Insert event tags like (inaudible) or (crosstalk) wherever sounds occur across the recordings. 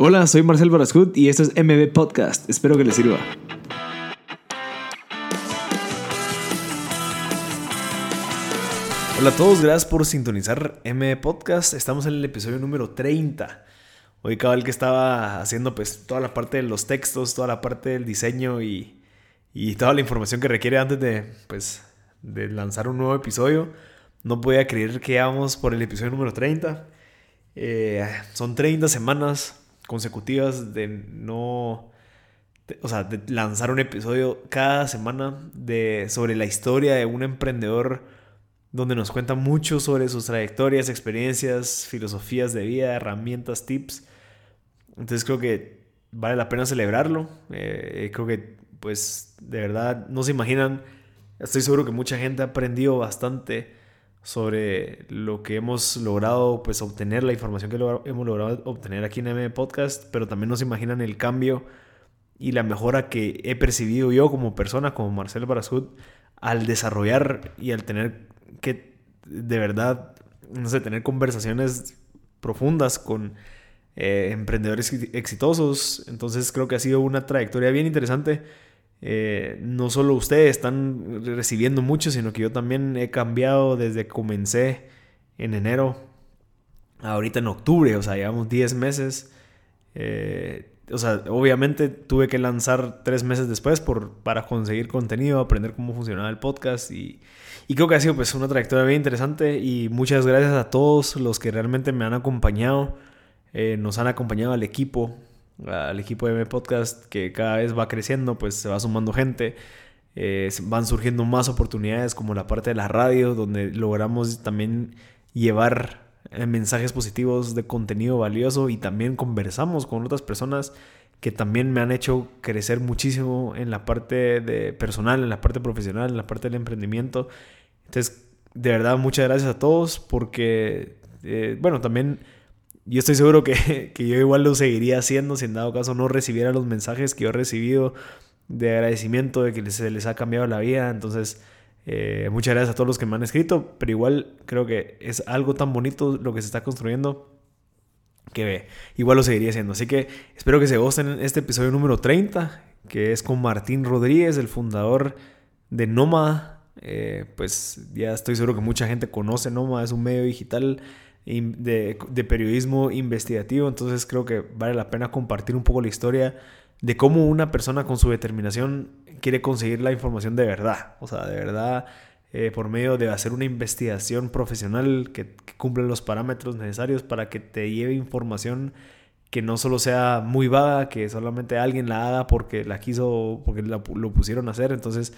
Hola, soy Marcel Barascut y esto es MB Podcast. Espero que les sirva. Hola a todos, gracias por sintonizar MB Podcast. Estamos en el episodio número 30. Hoy cabal que estaba haciendo pues toda la parte de los textos, toda la parte del diseño y, y toda la información que requiere antes de pues de lanzar un nuevo episodio. No podía creer que íbamos por el episodio número 30. Eh, son 30 semanas consecutivas de no... o sea, de lanzar un episodio cada semana de, sobre la historia de un emprendedor donde nos cuenta mucho sobre sus trayectorias, experiencias, filosofías de vida, herramientas, tips. Entonces creo que vale la pena celebrarlo. Eh, creo que, pues, de verdad, no se imaginan. Estoy seguro que mucha gente ha aprendido bastante sobre lo que hemos logrado pues obtener, la información que hemos logrado obtener aquí en M Podcast, pero también nos imaginan el cambio y la mejora que he percibido yo como persona, como Marcel Barasud, al desarrollar y al tener que de verdad, no sé, tener conversaciones profundas con eh, emprendedores exitosos. Entonces creo que ha sido una trayectoria bien interesante eh, no solo ustedes están recibiendo mucho, sino que yo también he cambiado desde que comencé en enero, ahorita en octubre, o sea, llevamos 10 meses. Eh, o sea, obviamente tuve que lanzar tres meses después por, para conseguir contenido, aprender cómo funcionaba el podcast y, y creo que ha sido pues una trayectoria bien interesante y muchas gracias a todos los que realmente me han acompañado, eh, nos han acompañado al equipo, al equipo de M Podcast que cada vez va creciendo, pues se va sumando gente. Eh, van surgiendo más oportunidades como la parte de la radio, donde logramos también llevar eh, mensajes positivos de contenido valioso y también conversamos con otras personas que también me han hecho crecer muchísimo en la parte de personal, en la parte profesional, en la parte del emprendimiento. Entonces, de verdad, muchas gracias a todos porque, eh, bueno, también yo estoy seguro (laughs) que, yo igual lo seguiría haciendo si en dado caso no recibiera los mensajes que yo he recibido de agradecimiento, de que se les ha cambiado la vida. Entonces, eh, muchas gracias a todos los que me han escrito, pero igual creo que es algo tan bonito lo que se está construyendo que igual lo seguiría haciendo. Así que espero que se gusten en este episodio número 30, que es con Martín Rodríguez, el fundador de Noma. Eh, pues ya estoy seguro que mucha gente conoce Noma, es un medio digital de, periodismo investigativo, entonces creo que vale la pena compartir un poco la historia de cómo una persona con su determinación quiere conseguir la información de verdad, o sea, de verdad, eh, por medio de hacer una investigación profesional que, cumple los parámetros necesarios para que te lleve información que no solo sea muy vaga, que solamente alguien la haga porque la quiso, porque lo pusieron a hacer, entonces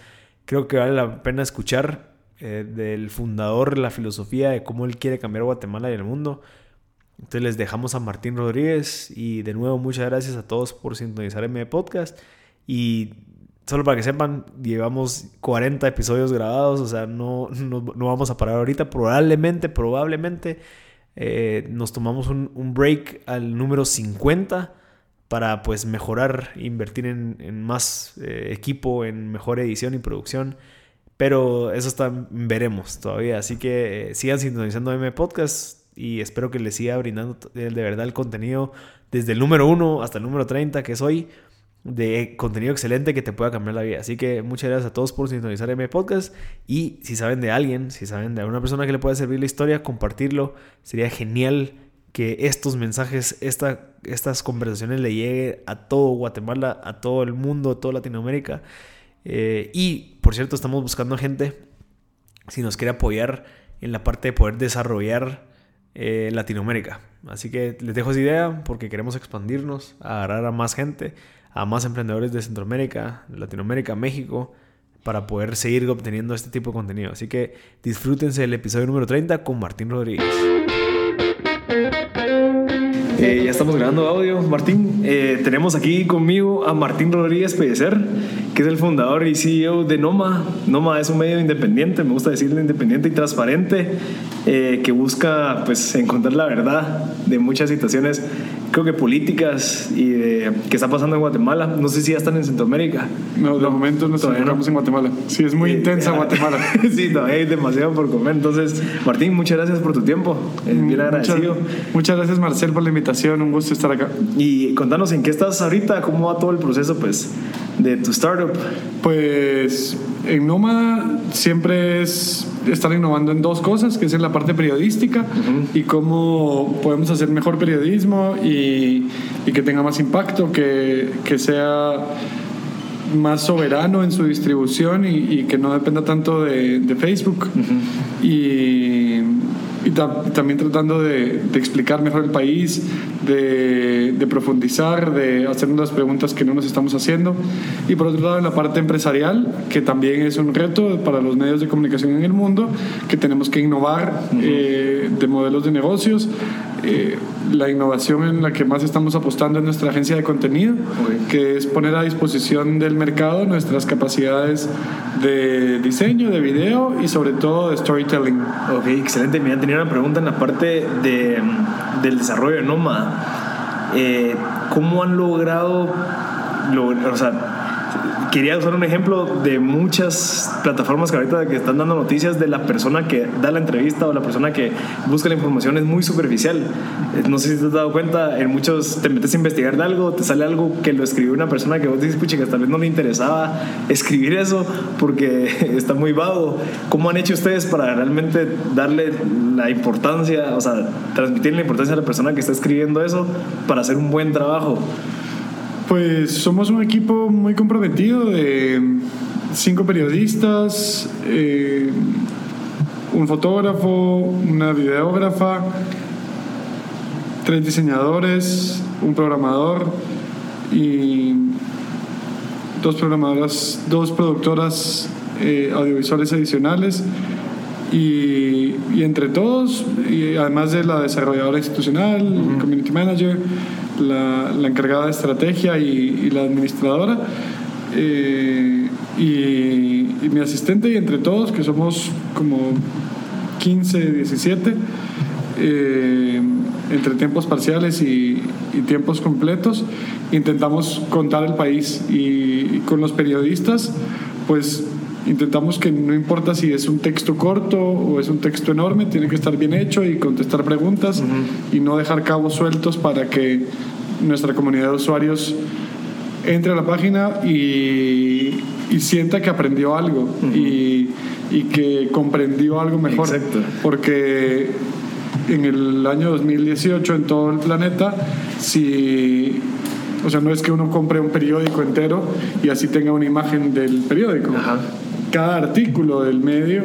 creo que vale la pena escuchar eh, del fundador, la filosofía de cómo él quiere cambiar Guatemala y el mundo. Entonces les dejamos a Martín Rodríguez y de nuevo muchas gracias a todos por sintonizar mi podcast y solo para que sepan, llevamos 40 episodios grabados, o sea, no, no, vamos a parar ahorita, probablemente, probablemente eh, nos tomamos un, break al número 50 para pues mejorar, invertir en, más eh, equipo, en mejor edición y producción. Pero eso está, veremos todavía. Así que eh, sigan sintonizando M Podcast y espero que les siga brindando de verdad el contenido desde el número 1 hasta el número 30 que soy de contenido excelente que te pueda cambiar la vida. Así que muchas gracias a todos por sintonizar M Podcast y si saben de alguien, si saben de alguna persona que le pueda servir la historia, compartirlo. Sería genial que estos mensajes, esta, estas conversaciones le lleguen a todo Guatemala, a todo el mundo, a toda Latinoamérica. Eh, y, por cierto, estamos buscando gente, si nos quiere apoyar en la parte de poder desarrollar eh, Latinoamérica. Así que les dejo esa idea porque queremos expandirnos, agarrar a más gente, a más emprendedores de Centroamérica, Latinoamérica, México, para poder seguir obteniendo este tipo de contenido. Así que disfrútense el episodio número 30 con Martín Rodríguez. Eh, ya estamos grabando audio, Martín. Eh, tenemos aquí conmigo a Martín Rodríguez Pellecer, que es el fundador y CEO de Noma. Noma es un medio independiente, me gusta decirle independiente y transparente, eh, que busca pues, encontrar la verdad de muchas situaciones creo que políticas y de qué está pasando en Guatemala. No sé si ya están en Centroamérica. No, de momento nos encontramos en Guatemala. Sí, es muy intensa (laughs) Guatemala. sí, todavía hay demasiado por comer. Entonces, Martín, muchas gracias por tu tiempo. Bien agradecido. Muchas, muchas, gracias, Marcel, por la invitación. Un gusto estar acá. Y contanos en qué estás ahorita, cómo va todo el proceso, pues, de tu startup. Pues en Noma siempre es estar innovando en dos cosas, que es en la parte periodística y cómo podemos hacer mejor periodismo y, y que tenga más impacto, que, que, sea más soberano en su distribución y, y que no dependa tanto de, de Facebook. Y y también tratando de, de, explicar mejor el país, de, de, profundizar, de hacernos las preguntas que no nos estamos haciendo. Y por otro lado, en la parte empresarial, que también es un reto para los medios de comunicación en el mundo, que tenemos que innovar eh, de modelos de negocios. Eh, la innovación en la que más estamos apostando es nuestra agencia de contenido, que es poner a disposición del mercado nuestras capacidades de diseño, de video y sobre todo de storytelling. Ok, excelente. Me tenido una pregunta en la parte de, del desarrollo de Noma. Eh, ¿Cómo han logrado, o sea, quería usar un ejemplo de muchas plataformas que ahorita que están dando noticias de la persona que da la entrevista o la persona que busca la información es muy superficial. Eh, no sé si te has dado cuenta, en muchos te metes a investigar de algo, te sale algo que lo escribió una persona que vos dices, pucha, que tal vez no le interesaba escribir eso porque (laughs) está muy vago. ¿Cómo han hecho ustedes para realmente darle la importancia, o sea, transmitir la importancia a la persona que está escribiendo eso para hacer un buen trabajo? Pues somos un equipo muy comprometido de cinco periodistas, eh, un fotógrafo, una videógrafa, tres diseñadores, un programador y dos programadoras, dos productoras eh, audiovisuales adicionales. Y, y, entre todos, y además de la desarrolladora institucional, community manager, la, la encargada de estrategia y, la administradora, eh, y, mi asistente, y entre todos, que somos como 15, 17, eh, entre tiempos parciales y, tiempos completos, intentamos contar el país y, con los periodistas, pues intentamos que no importa si es un texto corto o es un texto enorme, tiene que estar bien hecho y contestar preguntas y no dejar cabos sueltos para que nuestra comunidad de usuarios entre a la página y, y sienta que aprendió algo y, y, que comprendió algo mejor. Exacto. Porque en el año 2018 en todo el planeta, si o sea, no es que uno compre un periódico entero y así tenga una imagen del periódico. Cada artículo del medio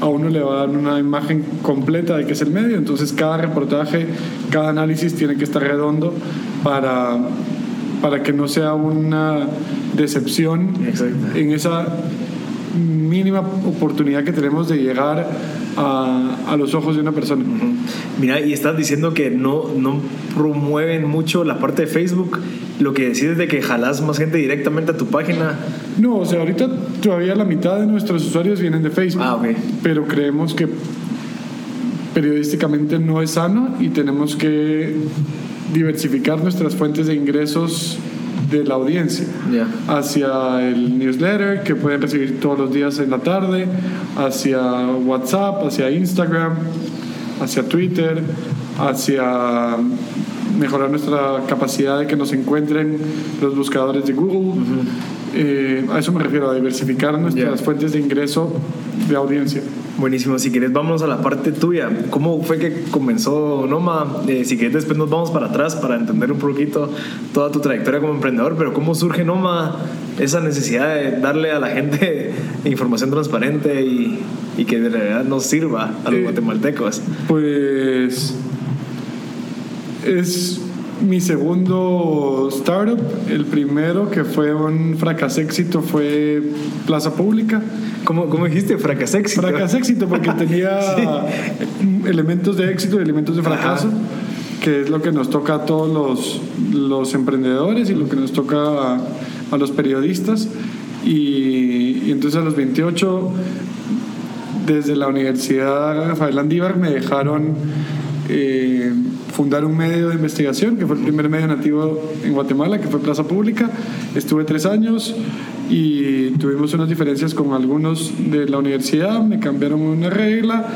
a uno le va a dar una imagen completa de qué es el medio, entonces cada reportaje, cada análisis tiene que estar redondo para, para que no sea una decepción en esa mínima oportunidad que tenemos de llegar a, a los ojos de una persona. Mira, y estás diciendo que no, no promueven mucho la parte de Facebook. Lo que decides de que jalás más gente directamente a tu página. No, o sea, ahorita todavía la mitad de nuestros usuarios vienen de Facebook. Ah, ok. Pero creemos que periodísticamente no es sano y tenemos que diversificar nuestras fuentes de ingresos de la audiencia hacia el newsletter que pueden recibir todos los días en la tarde, hacia WhatsApp, hacia Instagram, hacia Twitter, hacia mejorar nuestra capacidad de que nos encuentren los buscadores de Google. Eh, a eso me refiero, a diversificar nuestras fuentes de ingreso de audiencia. Buenísimo, si quieres vamos a la parte tuya. ¿Cómo fue que comenzó Noma? Eh, si quieres después nos vamos para atrás para entender un poquito toda tu trayectoria como emprendedor, pero ¿cómo surge Noma esa necesidad de darle a la gente (laughs) información transparente y, y que de verdad nos sirva a los eh, guatemaltecos? Pues es mi segundo startup. El primero que fue un fracaso éxito fue Plaza Pública. ¿Cómo, cómo dijiste? Fracaso éxito. Fracaso éxito porque (laughs) tenía elementos de éxito y elementos de fracaso, que es lo que nos toca a todos los, los emprendedores y lo que nos toca a, a los periodistas. Y, y, entonces a los 28, desde la Universidad Rafael Andívar, me dejaron... Eh, fundar un medio de investigación, que fue el primer medio nativo en Guatemala, que fue Plaza Pública. Estuve tres años y tuvimos unas diferencias con algunos de la universidad, me cambiaron una regla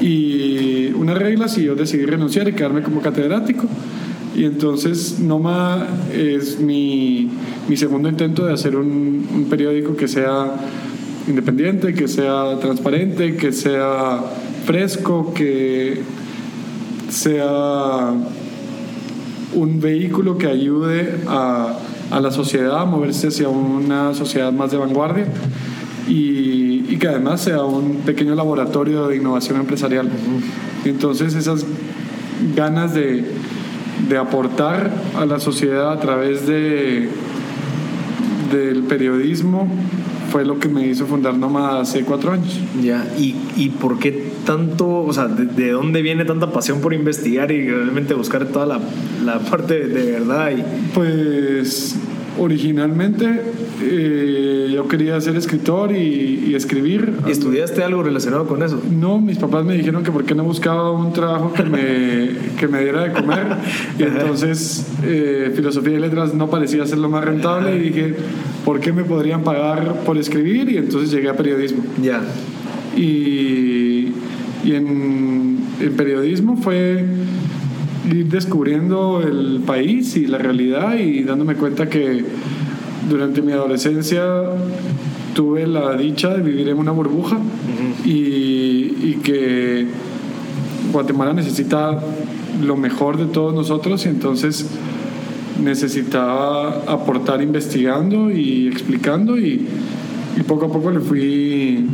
y unas reglas y yo decidí renunciar y quedarme como catedrático. Y entonces Noma es mi, mi segundo intento de hacer un, un periódico que sea independiente, que sea transparente, que sea fresco, que sea un vehículo que ayude a, a la sociedad a moverse hacia una sociedad más de vanguardia y, y que además sea un pequeño laboratorio de innovación empresarial. Entonces esas ganas de, de aportar a la sociedad a través de, del periodismo fue lo que me hizo fundar Noma hace cuatro años. Ya, ¿y, y por qué tanto, o sea, de, de, dónde viene tanta pasión por investigar y realmente buscar toda la, la parte de, de verdad? Y... Pues originalmente eh, yo quería ser escritor y, y, escribir. ¿Y estudiaste algo relacionado con eso? No, mis papás me dijeron que por qué no buscaba un trabajo que me, que me diera de comer. (laughs) Y entonces eh, filosofía y letras no parecía ser lo más rentable y dije, ¿por qué me podrían pagar por escribir? Y entonces llegué a periodismo. Ya. Y, y en, en periodismo fue ir descubriendo el país y la realidad y dándome cuenta que durante mi adolescencia tuve la dicha de vivir en una burbuja uh -huh. y, y, que Guatemala necesita lo mejor de todos nosotros y entonces necesitaba aportar investigando y explicando y, y poco a poco le fui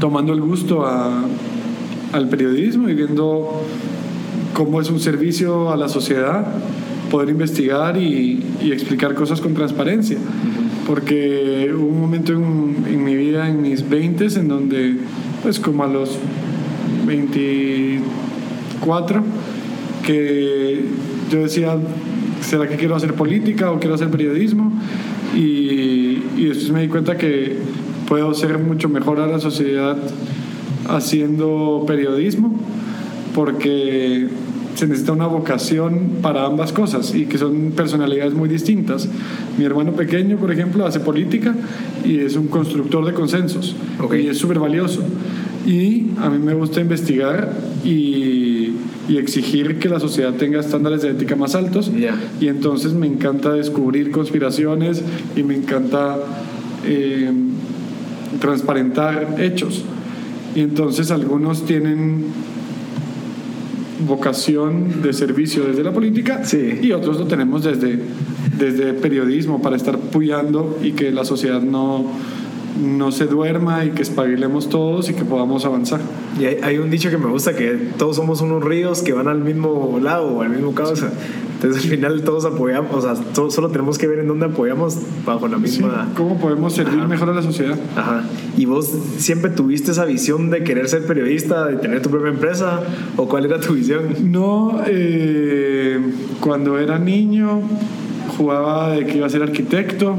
tomando el gusto a, al periodismo y viendo cómo es un servicio a la sociedad poder investigar y, y explicar cosas con transparencia. Porque hubo un momento en, en, mi vida, en mis 20 en donde, pues como a los 24, que yo decía, ¿será que quiero hacer política o quiero hacer periodismo? Y, y después me di cuenta que puedo ser mucho mejor a la sociedad haciendo periodismo, porque se necesita una vocación para ambas cosas y que son personalidades muy distintas. Mi hermano pequeño, por ejemplo, hace política y es un constructor de consensos okay. y es súper valioso. Y a mí me gusta investigar y, y, exigir que la sociedad tenga estándares de ética más altos. Yeah. Y entonces me encanta descubrir conspiraciones y me encanta eh, transparentar hechos. Y entonces algunos tienen vocación de servicio desde la política sí. y otros lo tenemos desde, desde periodismo para estar puyando y que la sociedad no, no se duerma y que espabilemos todos y que podamos avanzar. Y hay, hay, un dicho que me gusta que todos somos unos ríos que van al mismo lado o al mismo causa. Entonces al final todos apoyamos, o sea, todos, solo tenemos que ver en dónde apoyamos bajo la misma... Sí, ¿Cómo podemos servir Ajá. mejor a la sociedad? Ajá. ¿Y vos siempre tuviste esa visión de querer ser periodista, de tener tu propia empresa? ¿O cuál era tu visión? No, eh, cuando era niño jugaba de que iba a ser arquitecto,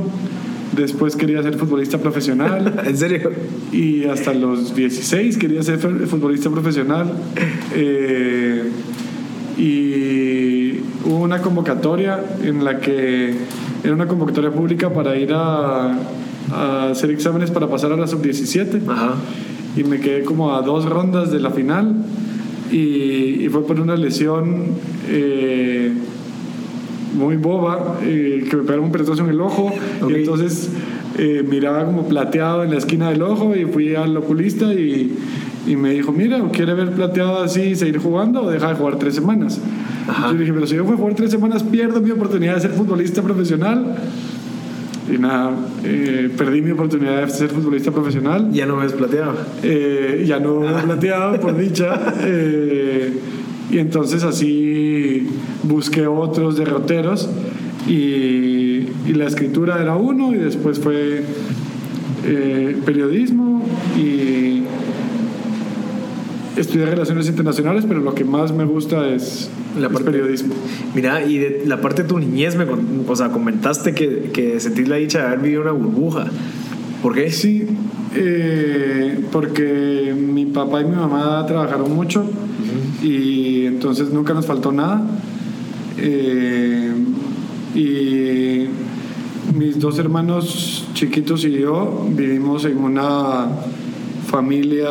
después quería ser futbolista profesional. (laughs) ¿En serio? Y hasta los 16 quería ser futbolista profesional. Eh, y hubo una convocatoria en la que era una convocatoria pública para ir a, a hacer exámenes para pasar a la sub-17 y me quedé como a dos rondas de la final y, y fue por una lesión eh, muy boba eh, que me pegaron un pelotazo en el ojo. Okay. y entonces eh, miraba como plateado en la esquina del ojo y fui al oculista y y me dijo, mira, ¿quiere ver plateado así y seguir jugando o deja de jugar tres semanas? Yo dije, pero si yo voy a jugar tres semanas, pierdo mi oportunidad de ser futbolista profesional. Y nada, eh, perdí mi oportunidad de ser futbolista profesional. ¿Ya no ves plateado? Eh, ya no veo plateado, por dicha. (laughs) Eh, y entonces así busqué otros derroteros y, y la escritura era uno y después fue eh, periodismo y estudié relaciones internacionales, pero lo que más me gusta es la parte, es periodismo. Mira, y de la parte de tu niñez, me, o sea, comentaste que, que sentís la dicha de haber vivido una burbuja. ¿Por qué? Sí, eh, porque mi papá y mi mamá trabajaron mucho uh -huh. y entonces nunca nos faltó nada. Eh, y mis dos hermanos chiquitos y yo vivimos en una familia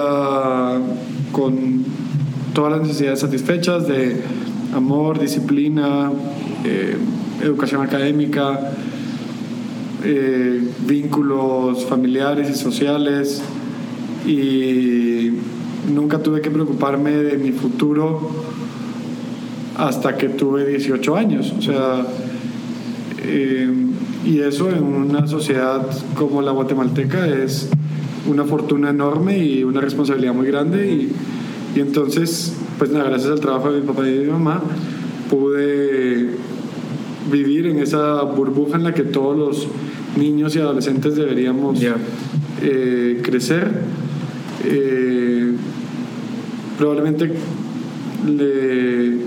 con todas las necesidades satisfechas de amor, disciplina, eh, educación académica, eh, vínculos familiares y sociales y nunca tuve que preocuparme de mi futuro hasta que tuve 18 años. O sea, eh, y eso en una sociedad como la guatemalteca es una fortuna enorme y una responsabilidad muy grande. Y, y entonces, pues nada, gracias al trabajo de mi papá y de mi mamá, pude vivir en esa burbuja en la que todos los niños y adolescentes deberíamos eh, crecer. Eh, probablemente le,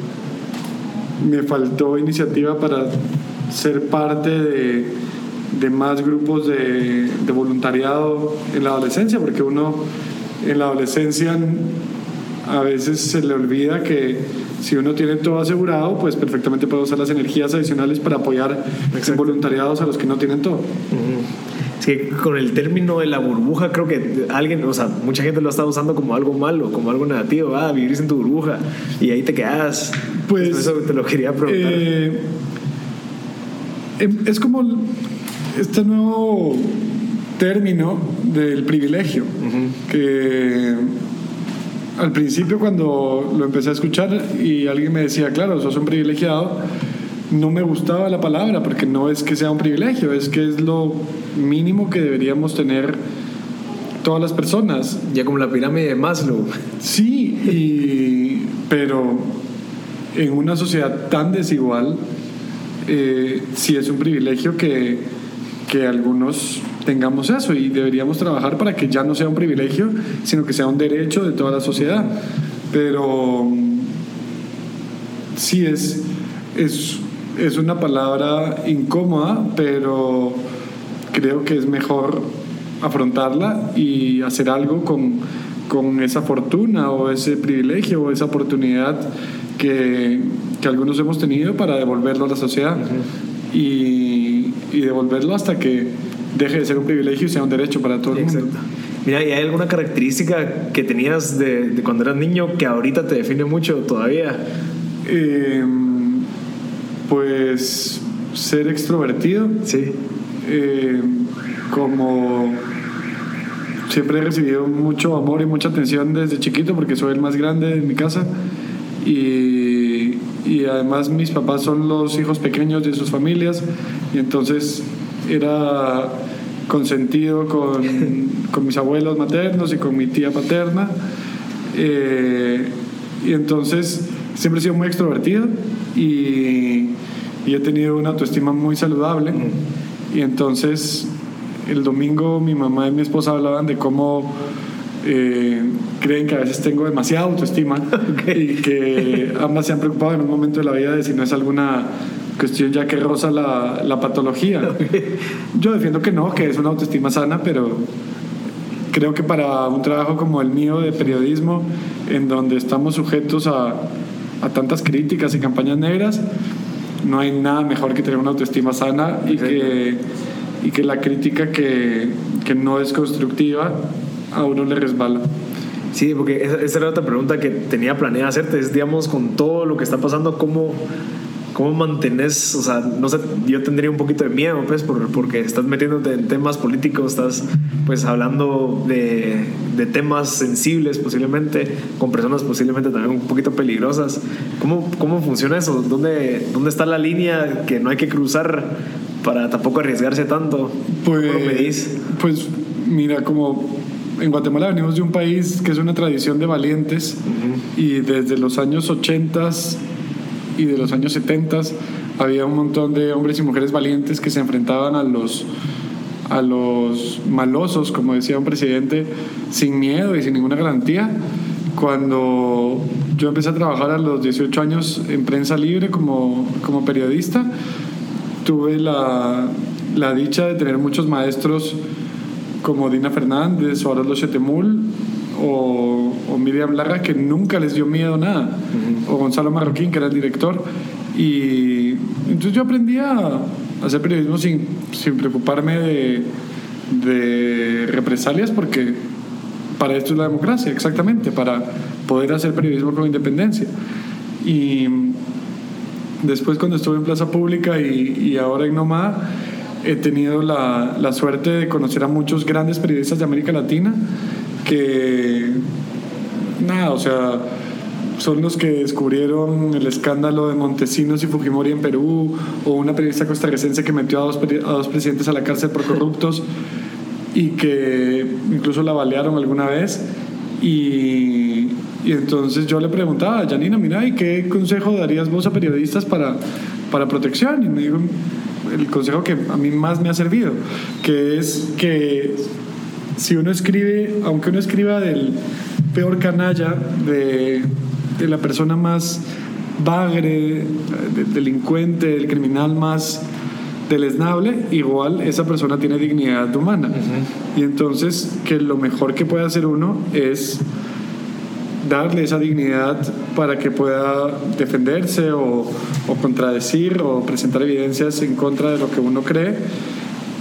me faltó iniciativa para ser parte de, de más grupos de, de, voluntariado en la adolescencia, porque uno en la adolescencia a veces se le olvida que si uno tiene todo asegurado, pues perfectamente puede usar las energías adicionales para apoyar voluntariados a los que no tienen todo. Es que con el término de la burbuja, creo que alguien, o sea, mucha gente lo está usando como algo malo, como algo negativo. Ah, vivir en tu burbuja y ahí te quedas. Pues. Eso te lo quería preguntar. Eh, em, es como este nuevo término del privilegio, que al principio cuando lo empecé a escuchar y alguien me decía, claro, sos un privilegiado, no me gustaba la palabra porque no es que sea un privilegio, es que es lo mínimo que deberíamos tener todas las personas. Ya como la pirámide de Maslow. Sí, pero en una sociedad tan desigual, eh, sí es un privilegio que, que algunos tengamos eso y deberíamos trabajar para que ya no sea un privilegio, sino que sea un derecho de toda la sociedad. Pero sí es, es, es una palabra incómoda, pero creo que es mejor afrontarla y hacer algo con, con esa fortuna o ese privilegio o esa oportunidad que, que algunos hemos tenido para devolverlo a la sociedad y, y devolverlo hasta que deje de ser un privilegio y sea un derecho para todo el mundo. Mira, ¿y hay alguna característica que tenías de, cuando eras niño que ahorita te define mucho todavía? Em, pues ser extrovertido. Sí. Em, como siempre he recibido mucho amor y mucha atención desde chiquito porque soy el más grande de mi casa y, y además mis papás son los hijos pequeños de sus familias y entonces era consentido con, con mis abuelos maternos y con mi tía paterna. Eh, y entonces siempre he sido muy extrovertido y, y, he tenido una autoestima muy saludable. Y entonces el domingo mi mamá y mi esposa hablaban de cómo eh, creen que a veces tengo demasiada autoestima (laughs) y que ambas se han preocupado en un momento de la vida de si no es alguna cuestión ya que roza la, la patología. Yo defiendo que no, que es una autoestima sana, pero creo que para un trabajo como el mío de periodismo, en donde estamos sujetos a, a tantas críticas y campañas negras, no hay nada mejor que tener una autoestima sana y que, y que la crítica que, que no es constructiva a uno le resbala. Sí, porque esa, esa, era otra pregunta que tenía planeada hacerte, es, digamos, con todo lo que está pasando, ¿cómo, ¿Cómo mantenés? O sea, no sé, yo tendría un poquito de miedo, pues, por, porque estás metiéndote en temas políticos, estás, pues, hablando de, de, temas sensibles posiblemente, con personas posiblemente también un poquito peligrosas. ¿Cómo, cómo funciona eso? ¿Dónde, ¿Dónde está la línea que no hay que cruzar para tampoco arriesgarse tanto? Pues, ¿Cómo lo medís? Pues, mira, como en Guatemala venimos de un país que es una tradición de valientes uh -huh. y desde los años 80 y de los años 70 había un montón de hombres y mujeres valientes que se enfrentaban a los a los malosos, como decía un presidente, sin miedo y sin ninguna garantía. Cuando yo empecé a trabajar a los 18 años en prensa libre como, como periodista, tuve la, la dicha de tener muchos maestros como Dina Fernández o Arolo Chetemul o, o Miriam Larra, que nunca les dio miedo nada, o Gonzalo Marroquín, que era el director. Y entonces yo aprendí a hacer periodismo sin, sin preocuparme de, de represalias, porque para esto es la democracia, exactamente, para poder hacer periodismo con independencia. Y después cuando estuve en Plaza Pública y, y ahora en Nomada, he tenido la, la, suerte de conocer a muchos grandes periodistas de América Latina que, nada, o sea, son los que descubrieron el escándalo de Montesinos y Fujimori en Perú, o una periodista costarricense que metió a dos, a dos presidentes a la cárcel por corruptos y que incluso la balearon alguna vez. Y, y entonces yo le preguntaba, Janina, mira, ¿y qué consejo darías vos a periodistas para, para protección? Y me dijo el consejo que a mí más me ha servido, que es que si uno escribe, aunque uno escriba del peor canalla, de, de la persona más bagre, del delincuente, del criminal más deleznable, igual esa persona tiene dignidad humana. Uh -huh. Y entonces que lo mejor que puede hacer uno es darle esa dignidad para que pueda defenderse o, contradecir o presentar evidencias en contra de lo que uno cree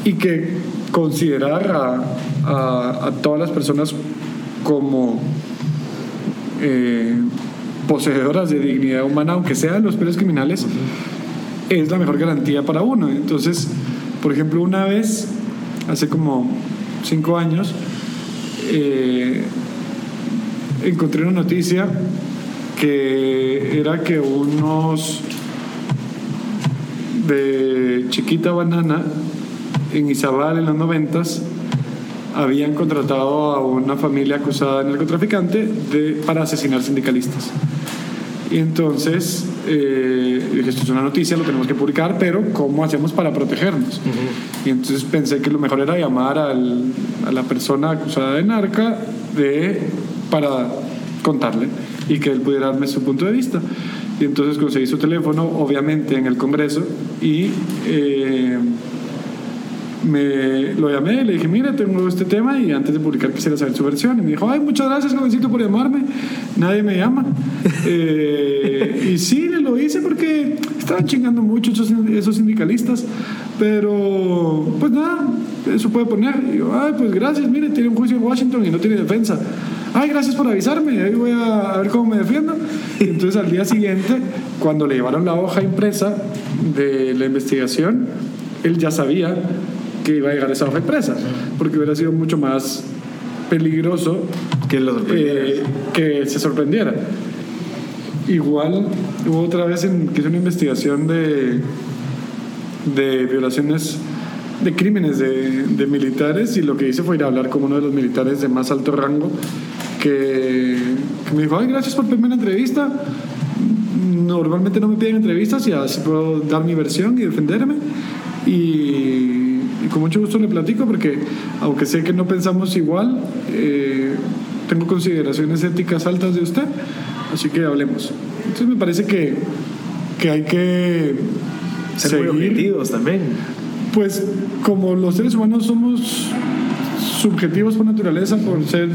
y que considerar a, a, todas las personas como eh, poseedoras de dignidad humana, aunque sean los peores criminales, es la mejor garantía para uno. Entonces, por ejemplo, una vez, hace como cinco años, eh, encontré una noticia que era que unos de Chiquita Banana en Izabal en los noventas habían contratado a una familia acusada de narcotraficante de, para asesinar sindicalistas. Y entonces eh, dije, esto es una noticia, lo tenemos que publicar, pero ¿cómo hacemos para protegernos? Uh -huh. Y entonces pensé que lo mejor era llamar al, a la persona acusada de narca de para contarle y que él pudiera darme su punto de vista. Y entonces conseguí su teléfono, obviamente en el Congreso, y eh, me lo llamé, le dije, mira, tengo este tema y antes de publicar quisiera saber su versión. Y me dijo, ay, muchas gracias, jovencito, por llamarme. Nadie me llama. (laughs) eh, y sí, lo hice porque estaban chingando mucho esos, esos sindicalistas. Pero, pues nada, eso puede poner. Y yo, ay, pues gracias, mire, tiene un juicio en Washington y no tiene defensa. Ay, gracias por avisarme, ahí voy a ver cómo me defiendo. Y entonces al día siguiente, cuando le llevaron la hoja impresa de la investigación, él ya sabía que iba a llegar esa hoja impresa, porque hubiera sido mucho más peligroso que, lo eh, que se sorprendiera. Igual hubo otra vez en, que hice una investigación de, de violaciones de crímenes de, de, militares y lo que hice fue ir a hablar con uno de los militares de más alto rango que, que me dijo, ay, gracias por pedirme una entrevista. Normalmente no me piden entrevistas y así puedo dar mi versión y defenderme. Y, y con mucho gusto le platico porque aunque sé que no pensamos igual, eh, tengo consideraciones éticas altas de usted, así que hablemos. Entonces me parece que, que hay que ser seguir, muy objetivos también. Pues como los seres humanos somos subjetivos por naturaleza, por ser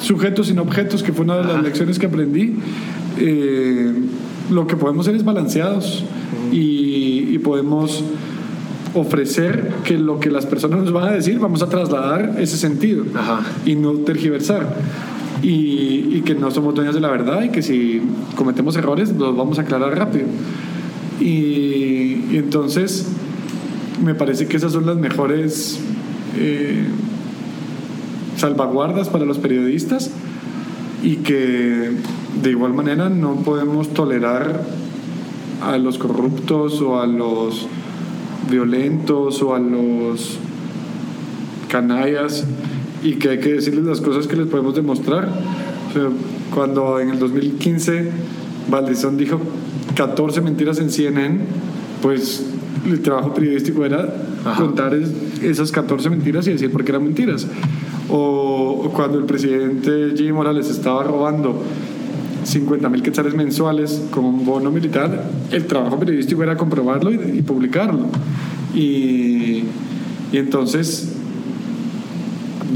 sujetos sin objetos, que fue una de las Ajá. lecciones que aprendí, eh, lo que podemos ser es balanceados y podemos ofrecer que lo que las personas nos van a decir, vamos a trasladar ese sentido Ajá. y no tergiversar. Y, y, que no somos dueños de la verdad y que si cometemos errores los vamos a aclarar rápido. Y, y entonces me parece que esas son las mejores eh, salvaguardas para los periodistas y que de igual manera no podemos tolerar a los corruptos o a los violentos o a los canallas y que hay que decirles las cosas que les podemos demostrar. O sea, cuando en el 2015 Valdizón dijo 14 mentiras en CNN, pues el trabajo periodístico era Ajá. contar esas 14 mentiras y decir por qué eran mentiras. O, o cuando el presidente Jimmy Morales estaba robando 50 mil quetzales mensuales con un bono militar, el trabajo periodístico era comprobarlo y, y publicarlo. Y, y entonces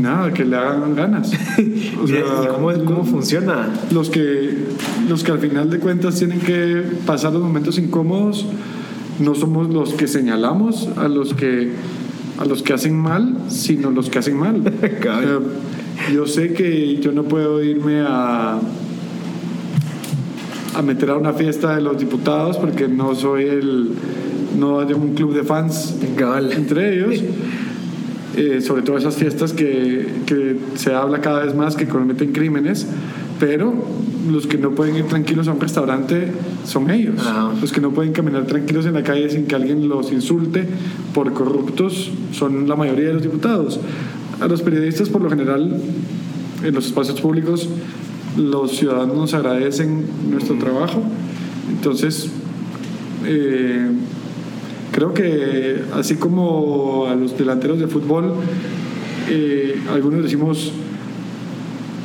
nada, que le hagan ganas. (laughs) O sea, ¿Y cómo, cómo funciona? Los que, los que al final de cuentas tienen que pasar los momentos incómodos no somos los que señalamos a los que a los que hacen mal, sino los que hacen mal. (laughs) yo sé que yo no puedo irme a a meter a una fiesta de los diputados porque no soy el no hay un club de fans entre ellos (laughs) eh, sobre todo esas fiestas que, que, se habla cada vez más que cometen crímenes pero los que no pueden ir tranquilos a un restaurante son ellos. Los que no pueden caminar tranquilos en la calle sin que alguien los insulte por corruptos son la mayoría de los diputados. A los periodistas, por lo general, en los espacios públicos, los ciudadanos nos agradecen nuestro trabajo. Entonces, eh, creo que así como a los delanteros de fútbol, eh, algunos decimos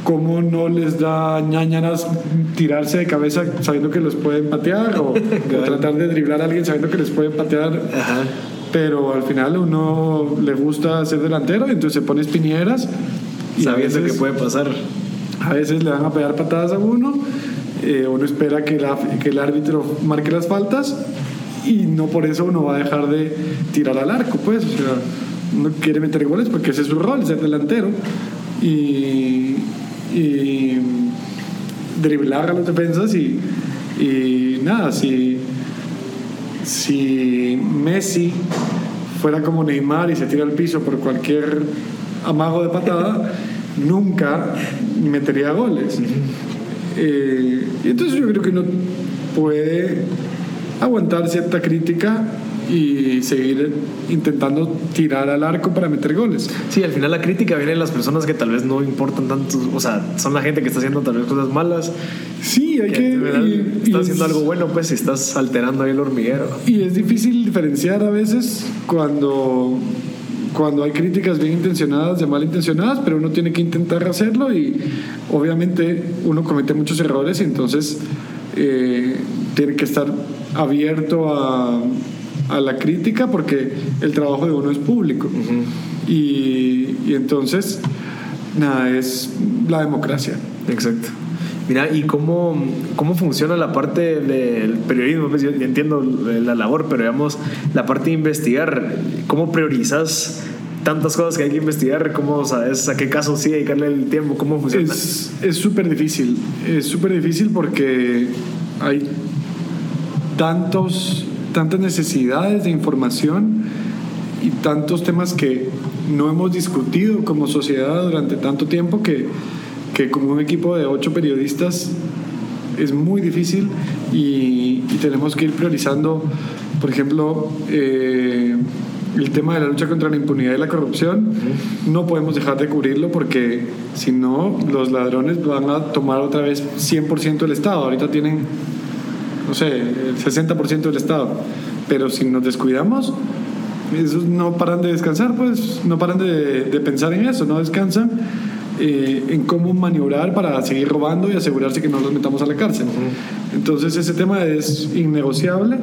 cómo no les da ñañanas tirarse de cabeza sabiendo que los pueden patear o, tratar de driblar a alguien sabiendo que les pueden patear. Pero al final uno le gusta ser delantero, entonces se pone espiñeras. Y sabiendo que puede pasar. A veces le van a pegar patadas a uno, eh, uno espera que, que el árbitro marque las faltas y no por eso uno va a dejar de tirar al arco, pues. O sea, uno quiere meter goles porque ese es su rol, ser delantero. Y, y driblar a los defensas y, y nada, si, si Messi fuera como Neymar y se tira al piso por cualquier amago de patada, nunca metería goles. Eh, y entonces yo creo que no puede aguantar cierta crítica y seguir intentando tirar al arco para meter goles. Sí, al final la crítica viene de las personas que tal vez no importan tanto, o sea, son la gente que está haciendo tal vez cosas malas. Sí, hay que... y, haciendo algo bueno, pues, si estás alterando ahí el hormiguero. Y es difícil diferenciar a veces cuando cuando hay críticas bien intencionadas de mal intencionadas, pero uno tiene que intentar hacerlo y obviamente uno comete muchos errores y entonces eh, tiene que estar abierto a, a la crítica porque el trabajo de uno es público. y, y, entonces, nada, es la democracia. Exacto. Mira, ¿y cómo, cómo funciona la parte del periodismo? Pues yo entiendo la labor, pero digamos, la parte de investigar, ¿cómo priorizas tantas cosas que hay que investigar? ¿Cómo sabes a qué caso sí dedicarle el tiempo? ¿Cómo funciona? Es súper difícil, es súper difícil porque hay tantos tantas necesidades de información y tantos temas que no hemos discutido como sociedad durante tanto tiempo que, que como un equipo de ocho periodistas es muy difícil y, tenemos que ir priorizando, por ejemplo, eh, el tema de la lucha contra la impunidad y la corrupción. No podemos dejar de cubrirlo porque si no, los ladrones van a tomar otra vez 100% del Estado. Ahorita tienen no sé, el 60% del Estado. Pero si nos descuidamos, esos no paran de descansar, pues no paran de, de pensar en eso, no descansan eh, en cómo maniobrar para seguir robando y asegurarse que no los metamos a la cárcel. Entonces ese tema es innegociable,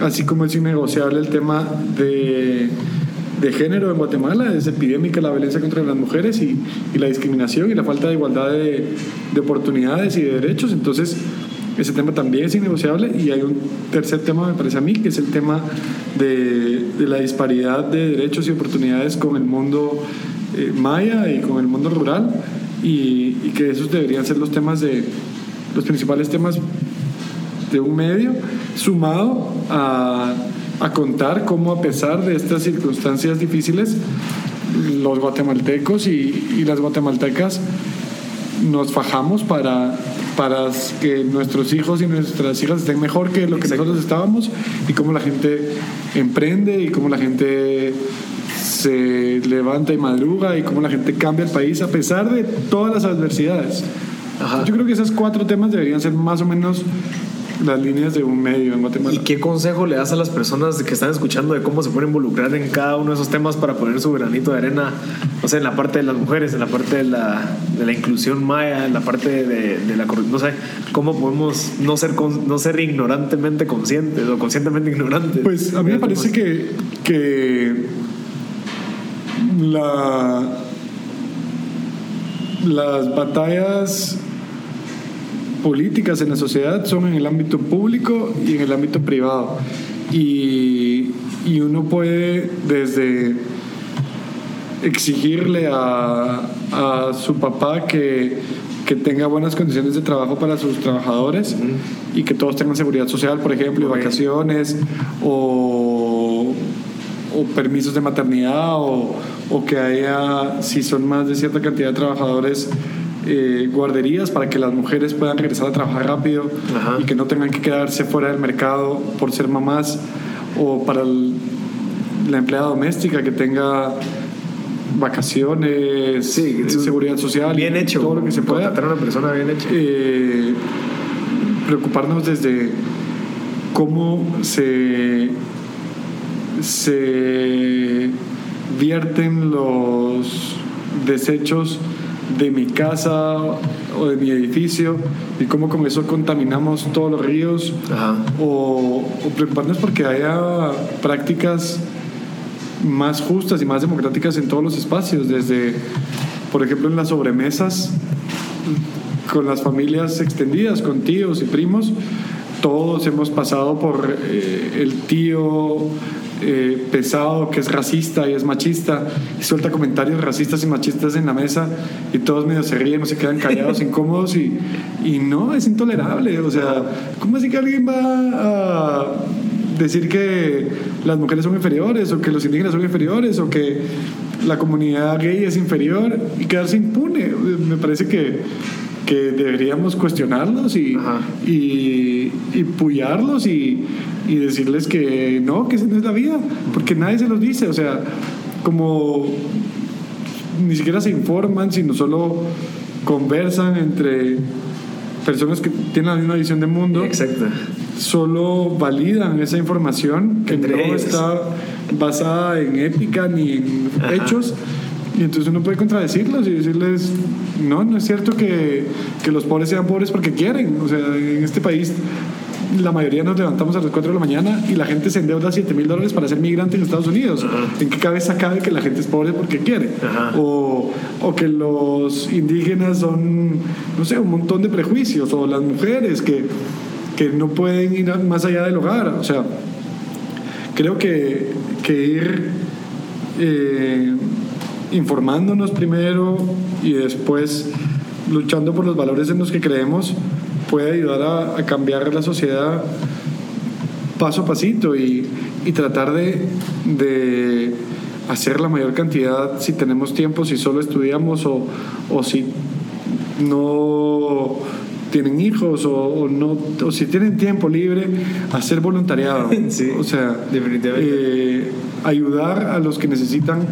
así como es innegociable el tema de, de género en Guatemala, es epidémica la violencia contra las mujeres y, y la discriminación y la falta de igualdad de, de oportunidades y de derechos. Entonces, ese tema también es innegociable y hay un tercer tema, me parece a mí, que es el tema de, de la disparidad de derechos y oportunidades con el mundo eh, maya y con el mundo rural y, y, que esos deberían ser los temas de los principales temas de un medio sumado a, a contar cómo a pesar de estas circunstancias difíciles los guatemaltecos y, y las guatemaltecas nos fajamos para para que nuestros hijos y nuestras hijas estén mejor que lo que nosotros estábamos y cómo la gente emprende y cómo la gente se levanta y madruga y cómo la gente cambia el país a pesar de todas las adversidades. Yo creo que esos cuatro temas deberían ser más o menos las líneas de un medio en Guatemala. ¿Y qué consejo le das a las personas que están escuchando de cómo se pueden involucrar en cada uno de esos temas para poner su granito de arena, o sea, en la parte de las mujeres, en la parte de la, de la inclusión maya, en la parte de, de la no sé, cómo podemos no ser, no ser ignorantemente conscientes o conscientemente ignorantes? Pues a mí me parece que, que la las batallas políticas en la sociedad son en el ámbito público y en el ámbito privado. Y, y uno puede desde exigirle a, a su papá que, que, tenga buenas condiciones de trabajo para sus trabajadores y que todos tengan seguridad social, por ejemplo, y vacaciones o, o, permisos de maternidad o, o que haya, si son más de cierta cantidad de trabajadores, eh, guarderías para que las mujeres puedan regresar a trabajar rápido Ajá. y que no tengan que quedarse fuera del mercado por ser mamás o para el- la empleada doméstica que tenga vacaciones, Sí, eh, seguridad social, Bien hecho. todo lo que se pueda. Contratar a una persona bien hecha. Eh, preocuparnos desde cómo se, se vierten los desechos de mi casa o de mi edificio y cómo con eso contaminamos todos los ríos Ajá. o, o preocuparnos porque haya prácticas más justas y más democráticas en todos los espacios, desde, por ejemplo, en las sobremesas, con las familias extendidas, con tíos y primos, todos hemos pasado por eh, el tío eh, pesado que es racista y es machista y suelta comentarios racistas y machistas en la mesa y todos medio se ríen o se quedan callados, (laughs) incómodos y, y no, es intolerable. O sea, ¿cómo así que alguien va a decir que las mujeres son inferiores o que los indígenas son inferiores o que la comunidad gay es inferior y quedarse impune? Me parece que, que deberíamos cuestionarlos y, y, y puyarlos y, y decirles que no, que esa no es la vida, porque nadie se los dice, o sea, como ni siquiera se informan, sino solo conversan entre personas que tienen la misma visión del mundo Exacto. solo validan esa información que Entre no ellos. está basada en ética ni en Ajá. hechos. Y entonces uno puede contradecirlos y decirles, no, no es cierto que, que los pobres sean pobres porque quieren. O sea, en este país la mayoría nos levantamos a las 4 de la mañana y la gente se endeuda 7 mil dólares para ser migrante en Estados Unidos. Ajá. ¿En qué cabeza cabe que la gente es pobre porque quiere? O, o que los indígenas son, no sé, un montón de prejuicios, o las mujeres que, que no pueden ir más allá del hogar. O sea, creo que, que ir eh, informándonos primero y después luchando por los valores en los que creemos puede ayudar a, a cambiar la sociedad paso a pasito y, y tratar de, de hacer la mayor cantidad si tenemos tiempo, si solo estudiamos o, o si no tienen hijos o, o no o si tienen tiempo libre hacer voluntariado (laughs) Sí, o sea definitivamente. eh, ayudar a los que necesitan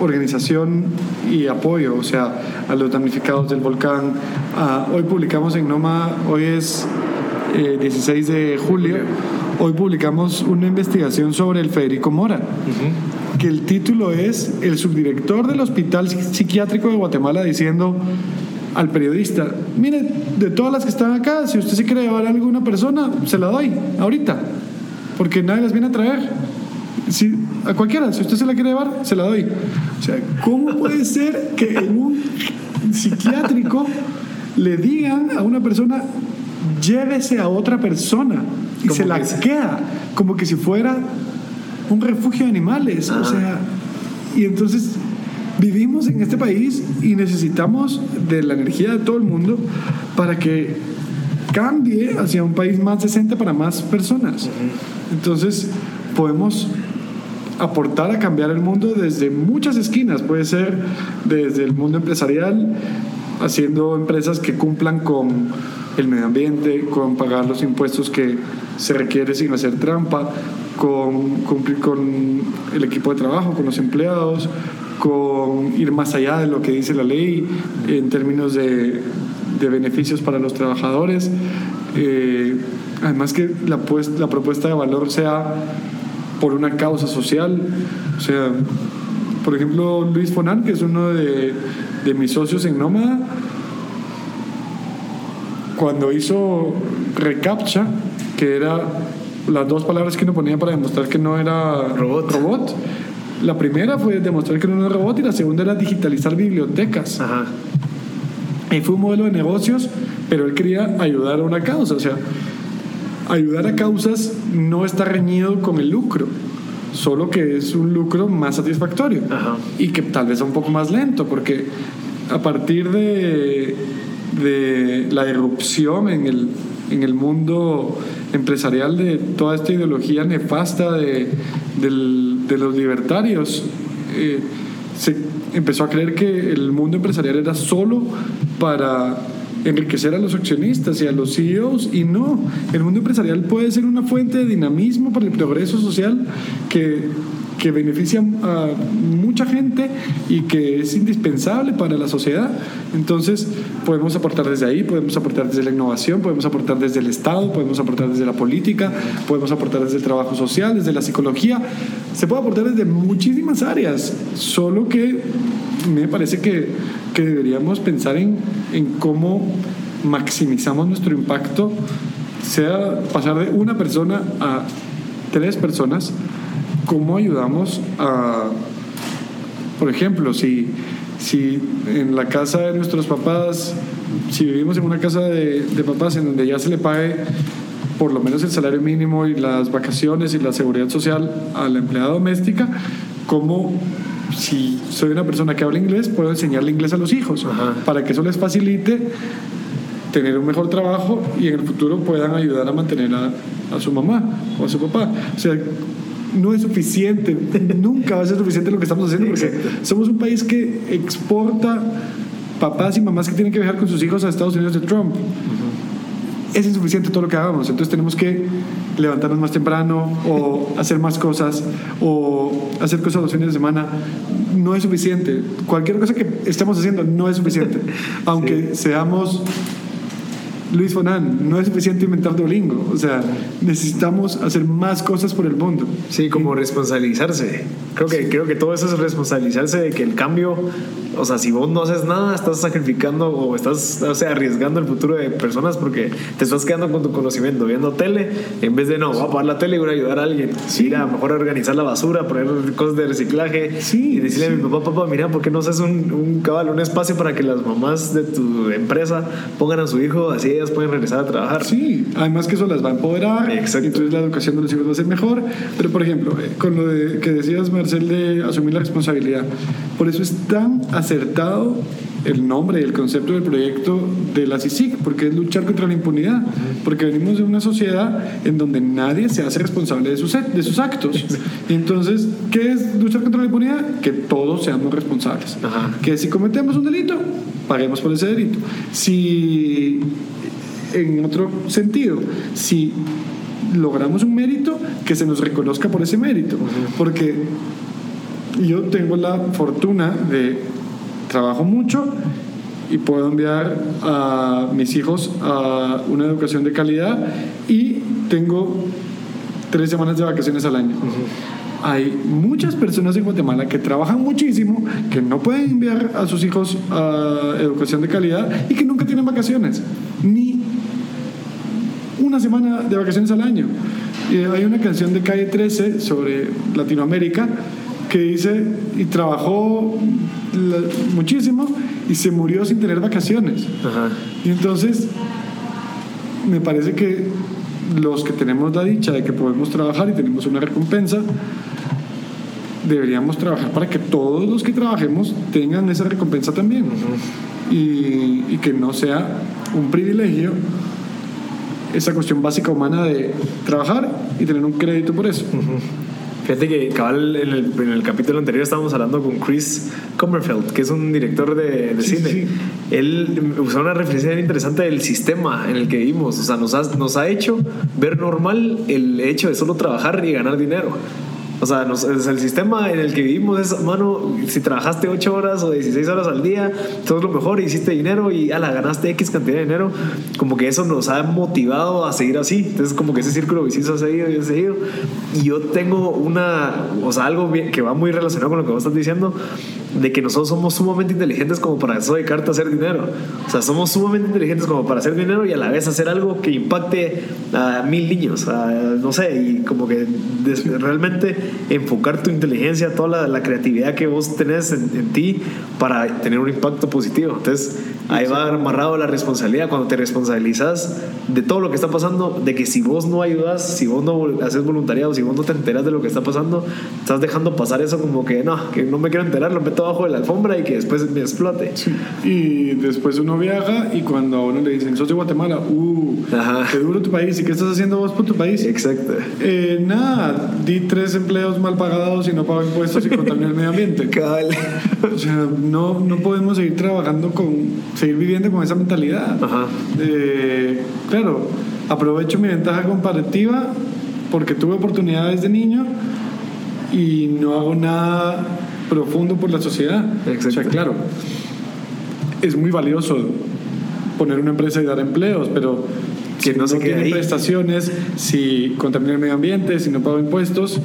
organización y apoyo, o sea, a los damnificados del volcán. Ah, hoy publicamos en Noma, hoy es eh, 16 de julio, hoy publicamos una investigación sobre el Federico Mora, que el título es El subdirector del Hospital Psiquiátrico de Guatemala diciendo al periodista, mire, de todas las que están acá, si usted se quiere llevar a alguna persona, se la doy ahorita, porque nadie las viene a traer. Si, a cualquiera, si usted se la quiere llevar, se la doy. O sea, ¿cómo puede ser que en un psiquiátrico le digan a una persona, llévese a otra persona y se la que queda, como que si fuera un refugio de animales? O sea, y entonces vivimos en este país y necesitamos de la energía de todo el mundo para que cambie hacia un país más decente para más personas. Entonces podemos aportar a cambiar el mundo desde muchas esquinas. Puede ser desde el mundo empresarial, haciendo empresas que cumplan con el medio ambiente, con pagar los impuestos que se requiere sin hacer trampa, con cumplir con el equipo de trabajo, con los empleados, con ir más allá de lo que dice la ley en términos de, de beneficios para los trabajadores. Eh, además que la, pues- la propuesta de valor sea por una causa social. O sea, por ejemplo, Luis Fonan, que es uno de, de mis socios en Nómada, cuando hizo Recaptcha, que era las dos palabras que uno ponía para demostrar que no era Robot. la primera fue demostrar que no era robot y la segunda era digitalizar bibliotecas. Ajá. Y fue un modelo de negocios, pero él quería ayudar a una causa. O sea, ayudar a causas no está reñido con el lucro, solo que es un lucro más satisfactorio Ajá. y que tal vez es un poco más lento, porque a partir de, de la irrupción en el, en el mundo empresarial de toda esta ideología nefasta de, del- de los libertarios, eh, se empezó a creer que el mundo empresarial era solo para enriquecer a los accionistas y a los CEOs y no, el mundo empresarial puede ser una fuente de dinamismo para el progreso social que, que beneficia a mucha gente y que es indispensable para la sociedad. Entonces podemos aportar desde ahí, podemos aportar desde la innovación, podemos aportar desde el Estado, podemos aportar desde la política, podemos aportar desde el trabajo social, desde la psicología, se puede aportar desde muchísimas áreas, solo que me parece que, que deberíamos pensar en, en cómo maximizamos nuestro impacto, sea pasar de una persona a tres personas, cómo ayudamos a, por ejemplo, si, si en la casa de nuestros papás, si vivimos en una casa de, de papás en donde ya se le pague por lo menos el salario mínimo y las vacaciones y la seguridad social a la empleada doméstica, cómo si soy una persona que habla inglés, puedo enseñarle inglés a los hijos Ajá. para que eso les facilite tener un mejor trabajo y en el futuro puedan ayudar a mantener a, a su mamá o a su papá. O sea, no es suficiente, nunca va a ser suficiente lo que estamos haciendo porque Exacto. somos un país que exporta papás y mamás que tienen que viajar con sus hijos a Estados Unidos de Trump. Es insuficiente todo lo que hagamos, entonces tenemos que levantarnos más temprano o hacer más cosas o hacer cosas los fines de semana. No es suficiente. Cualquier cosa que estemos haciendo no es suficiente. (laughs) Aunque seamos Luis Fonan, no es suficiente inventar Duolingo. O sea, necesitamos hacer más cosas por el mundo. Sí, como responsabilizarse. Creo que, creo que todo eso es responsabilizarse de que el cambio, o sea, si vos no haces nada, estás sacrificando o estás o sea, arriesgando el futuro de personas porque te estás quedando con tu conocimiento viendo tele en vez de no, voy a apagar la tele y voy a ayudar a alguien. Sí. Ir a mejor organizar la basura, poner cosas de reciclaje Sí, y decirle a sí. mi papá, papá, mira, ¿por qué no haces un, un cabal, un espacio para que las mamás de tu empresa pongan a su hijo así ellas pueden regresar a trabajar? Sí, además que eso las va a empoderar, Exacto. entonces la educación de los hijos va a ser mejor. Pero, por ejemplo, eh, con lo de, que decías, Marcel, de asumir la responsabilidad, por eso es tan acertado el nombre y el concepto del proyecto de la CICIC, porque es luchar contra la impunidad, porque venimos de una sociedad en donde nadie se hace responsable de sus, de sus actos. Y (laughs) entonces, ¿qué es luchar contra la impunidad? Que todos seamos responsables. Ajá. Que si cometemos un delito, paguemos por ese delito. Si en otro sentido, si logramos un mérito, que se nos reconozca por ese mérito. Porque yo tengo la fortuna de trabajo mucho y puedo enviar a mis hijos a una educación de calidad y tengo tres semanas de vacaciones al año. Hay muchas personas en Guatemala que trabajan muchísimo, que no pueden enviar a sus hijos a educación de calidad y que nunca tienen vacaciones, ni una semana de vacaciones al año. Y hay una canción de Calle 13 sobre Latinoamérica que dice, y trabajó la- muchísimo y se murió sin tener vacaciones. Ajá. Y entonces, me parece que los que tenemos la dicha de que podemos trabajar y tenemos una recompensa, deberíamos trabajar para que todos los que trabajemos tengan esa recompensa también. y, y que no sea un privilegio esa cuestión básica humana de trabajar y tener un crédito por eso. Fíjate que cabal en el, en el capítulo anterior estábamos hablando con Chris Commerfeld, que es un director de, de Sí, cine. sí, sí. Él usó una referencia bien interesante del sistema en el que vivimos. O sea, nos ha, nos ha hecho ver normal el hecho de solo trabajar y ganar dinero. O sea, nos- es el sistema en el que vivimos es, mano, si trabajaste 8 horas o 16 horas al día, todo es lo mejor, hiciste dinero y ala, ganaste X cantidad de dinero, como que eso nos ha motivado a seguir así. Entonces, como que ese círculo vicioso ha seguido y ha seguido. Y yo tengo una, o sea, algo que va muy relacionado con lo que vos estás diciendo, de que nosotros somos sumamente inteligentes como para eso dedicarte a hacer dinero. O sea, somos sumamente inteligentes como para hacer dinero y a la vez hacer algo que impacte a mil niños. no sé, y como que realmente enfocar tu inteligencia, toda la, creatividad que vos tenés en, en, ti para tener un impacto positivo. Entonces, ahí va amarrado la responsabilidad cuando te responsabilizas de todo lo que está pasando, de que si vos no ayudas, si vos no haces voluntariado, si vos no te enteras de lo que está pasando, estás dejando pasar eso como que no, que no me quiero enterar, lo meto abajo de la alfombra y que después me explote. Y después uno viaja y cuando a uno le dicen, sos de Guatemala, uh, qué duro tu país, ¿y qué estás haciendo vos por tu país? Exacto. Eh, nada, di tres empleos mal pagados y no pago impuestos y contaminé el medio ambiente. (laughs) o sea, no, no podemos seguir trabajando con, seguir viviendo con esa mentalidad. Ajá. claro, aprovecho mi ventaja comparativa porque tuve oportunidades de niño y no hago nada profundo por la sociedad. O sea, claro, es muy valioso poner una empresa y dar empleos, pero que si no, se tiene prestaciones, si contamina el medio ambiente, si no pago impuestos,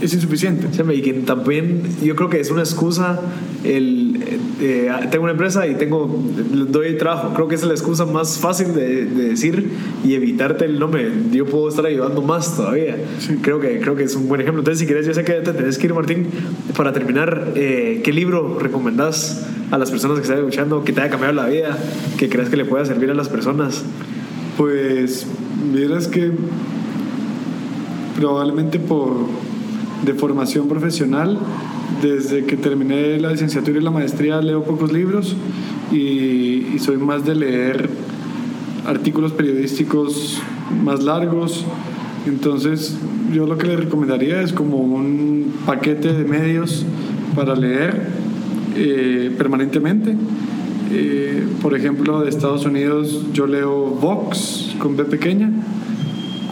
es insuficiente. y que también yo creo que es una excusa el eh, tengo una empresa y tengo doy trabajo. Creo que es la excusa más fácil de, decir y evitarte el nombre. Yo puedo estar ayudando más todavía. Creo que creo que es un buen ejemplo. Entonces, si quieres, yo sé que te tenés que ir, Martín, para terminar. Eh, ¿Qué libro recomendás a las personas que están escuchando que te haya cambiado la vida, que creas que le pueda servir a las personas? Pues, vieras que probablemente por de formación profesional. Desde que terminé la licenciatura y la maestría leo pocos libros y, soy más de leer artículos periodísticos más largos. Entonces yo lo que le recomendaría es como un paquete de medios para leer eh, permanentemente. Eh, por ejemplo, de Estados Unidos yo leo Vox con B pequeña,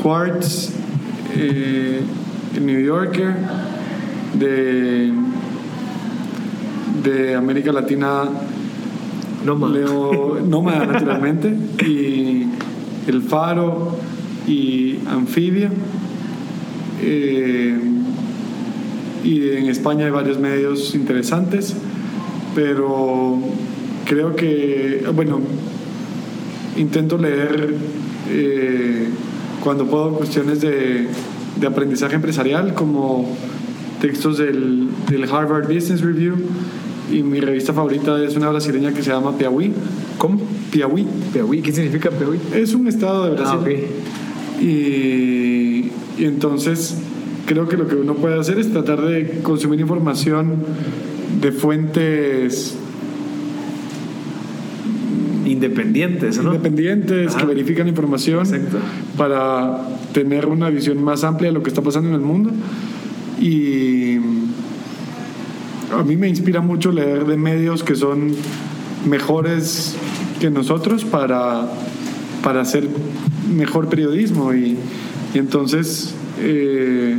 Quartz, eh, New Yorker, de, de América Latina Nómada. Leo Nómada, naturalmente, y El Faro y Anfibia. Eh, y en España hay varios medios interesantes, pero creo que, bueno, intento leer eh, cuando puedo cuestiones de de aprendizaje empresarial como textos del, del, Harvard Business Review y mi revista favorita es una brasileña que se llama Piauí. ¿Cómo? Piauí. Piauí, ¿qué significa Piauí? Es un estado de Brasil. Ah, y, y entonces creo que lo que uno puede hacer es tratar de consumir información de fuentes independientes, ¿no? Independientes, que verifican información para tener una visión más amplia de lo que está pasando en el mundo. Y a mí me inspira mucho leer de medios que son mejores que nosotros para, para hacer mejor periodismo. Y, entonces eh,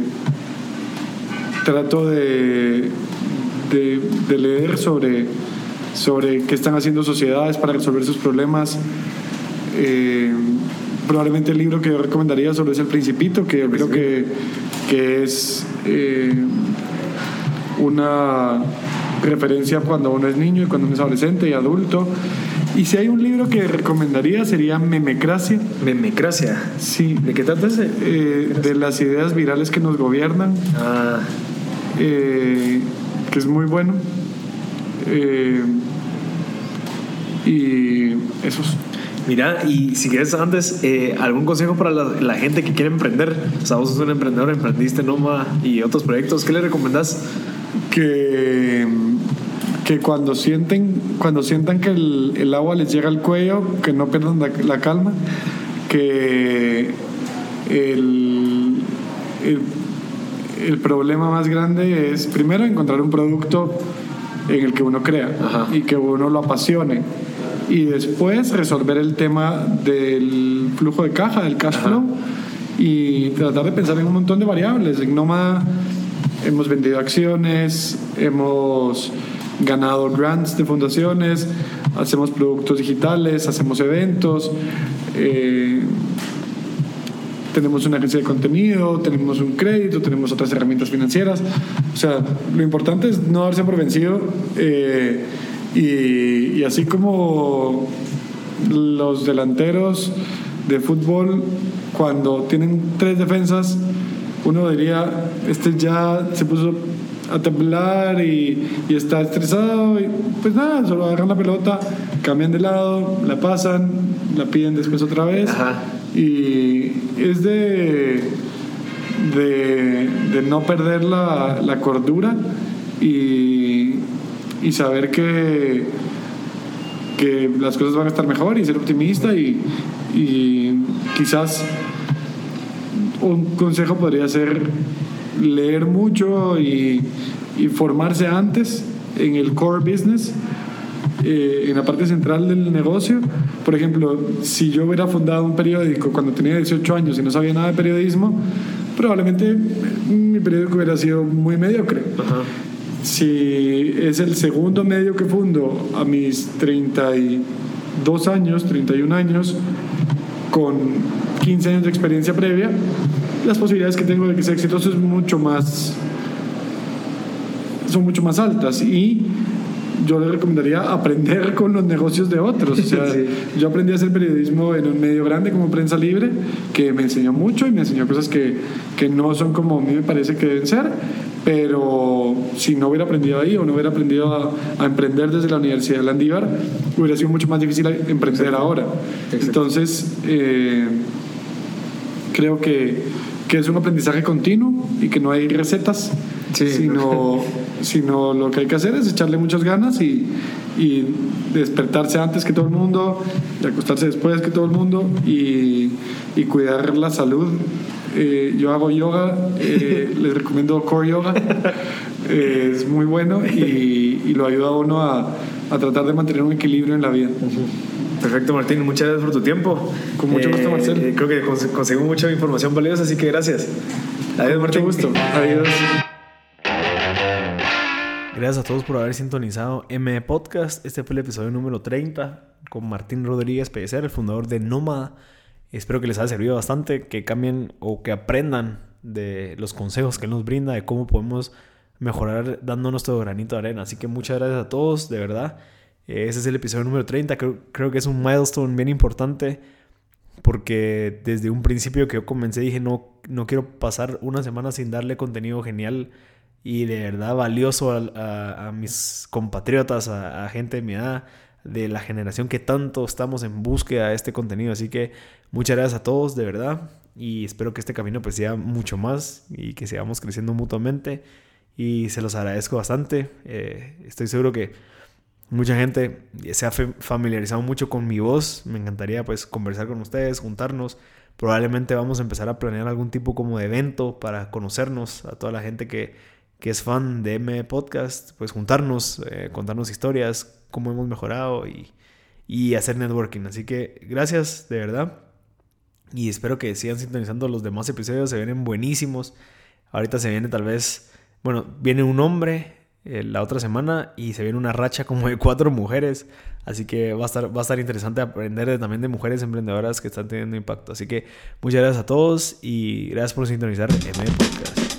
trato de, de leer sobre sobre qué están haciendo sociedades para resolver sus problemas. Eh, probablemente el libro que yo recomendaría sobre es El Principito, que yo creo que, que es eh, una referencia cuando uno es niño y cuando uno es adolescente y adulto. Y si hay un libro que recomendaría sería Memecracia. Memecracia. Sí. ¿De qué trata ese? Eh, de las ideas virales que nos gobiernan. Ah. que es muy bueno. Eh, y esos. Mira, y si quieres antes, eh, ¿algún consejo para la, gente que quiere emprender? O sea, vos sos un emprendedor, emprendiste Noma y otros proyectos. ¿Qué le recomendás? Que, que cuando, sienten, cuando sientan que el, agua les llega al cuello, que no pierdan la, calma, que el, el, el problema más grande es primero encontrar un producto en el que uno crea y que uno lo apasione. Y después resolver el tema del flujo de caja, del cash flow, y tratar de pensar en un montón de variables. En Noma hemos vendido acciones, hemos ganado grants de fundaciones, hacemos productos digitales, hacemos eventos. Eh, tenemos una agencia de contenido, tenemos un crédito, tenemos otras herramientas financieras. O sea, lo importante es no darse por vencido eh, y, y así como los delanteros de fútbol cuando tienen tres defensas, uno diría, este ya se puso a temblar y, y, está estresado y pues nada, solo agarran la pelota, cambian de lado, la pasan, la piden después otra vez Ajá. Y es de, de, no perder la, cordura y, y saber que, que las cosas van a estar mejor y ser optimista y, y quizás un consejo podría ser leer mucho y formarse antes en el core business, eh, en la parte central del negocio. Por ejemplo, si yo hubiera fundado un periódico cuando tenía 18 años y no sabía nada de periodismo, probablemente mi periódico hubiera sido muy mediocre. Ajá. Si es el segundo medio que fundo a mis 32 años, 31 años, con 15 años de experiencia previa, las posibilidades que tengo de que sea exitoso es mucho más son mucho más altas y yo le recomendaría aprender con los negocios de otros. O sea, (laughs) Sí. yo aprendí a hacer periodismo en un medio grande como Prensa Libre, que me enseñó mucho y me enseñó cosas que, que no son como a mí me parece que deben ser, pero si no hubiera aprendido ahí o no hubiera aprendido a, a emprender desde la Universidad de Landívar, hubiera sido mucho más difícil emprender ahora. Exacto. Entonces, eh, creo que, que es un aprendizaje continuo y que no hay recetas, Sí. sino, sino lo que hay que hacer es echarle muchas ganas y, y despertarse antes que todo el mundo, y acostarse después que todo el mundo y, y cuidar la salud. Eh, yo hago yoga, eh, les recomiendo Core Yoga, Eh, es muy bueno y, y lo ayuda a uno a, a tratar de mantener un equilibrio en la vida. Perfecto, Martín. Muchas gracias por tu tiempo. Con mucho gusto, Marcel. eh, Creo que cons- conseguimos mucha información valiosa, así que gracias. Adiós, Martín. Mucho gusto. Adiós. Gracias a todos por haber sintonizado M Podcast. Este fue el episodio número 30 con Martín Rodríguez Pellecer, el fundador de Nómada. Espero que les haya servido bastante, que cambien o que aprendan de los consejos que él nos brinda, de cómo podemos mejorar dando nuestro granito de arena. Así que muchas gracias a todos, de verdad. Eh, Ese es el episodio número 30. Creo, creo que es un milestone bien importante porque desde un principio que yo comencé dije no, no quiero pasar una semana sin darle contenido genial y de verdad valioso a, mis compatriotas, a, gente de mi edad, de la generación que tanto estamos en búsqueda de este contenido. Así que muchas gracias a todos, de verdad. Y espero que este camino pues sea mucho más y que sigamos creciendo mutuamente. Y se los agradezco bastante. Eh, estoy seguro que mucha gente se ha familiarizado mucho con mi voz. Me encantaría pues conversar con ustedes, juntarnos. Probablemente vamos a empezar a planear algún tipo como de evento para conocernos a toda la gente que, que es fan de M Podcast, pues juntarnos, eh, contarnos historias, cómo hemos mejorado y, y hacer networking. Así que gracias de verdad. Y espero que sigan sintonizando los demás episodios. Se vienen buenísimos. Ahorita se viene tal vez, bueno, viene un hombre eh, la otra semana y se viene una racha como de cuatro mujeres. Así que va a estar, va a estar interesante aprender de- también de mujeres emprendedoras que están teniendo impacto. Así que muchas gracias a todos y gracias por sintonizar M Podcast.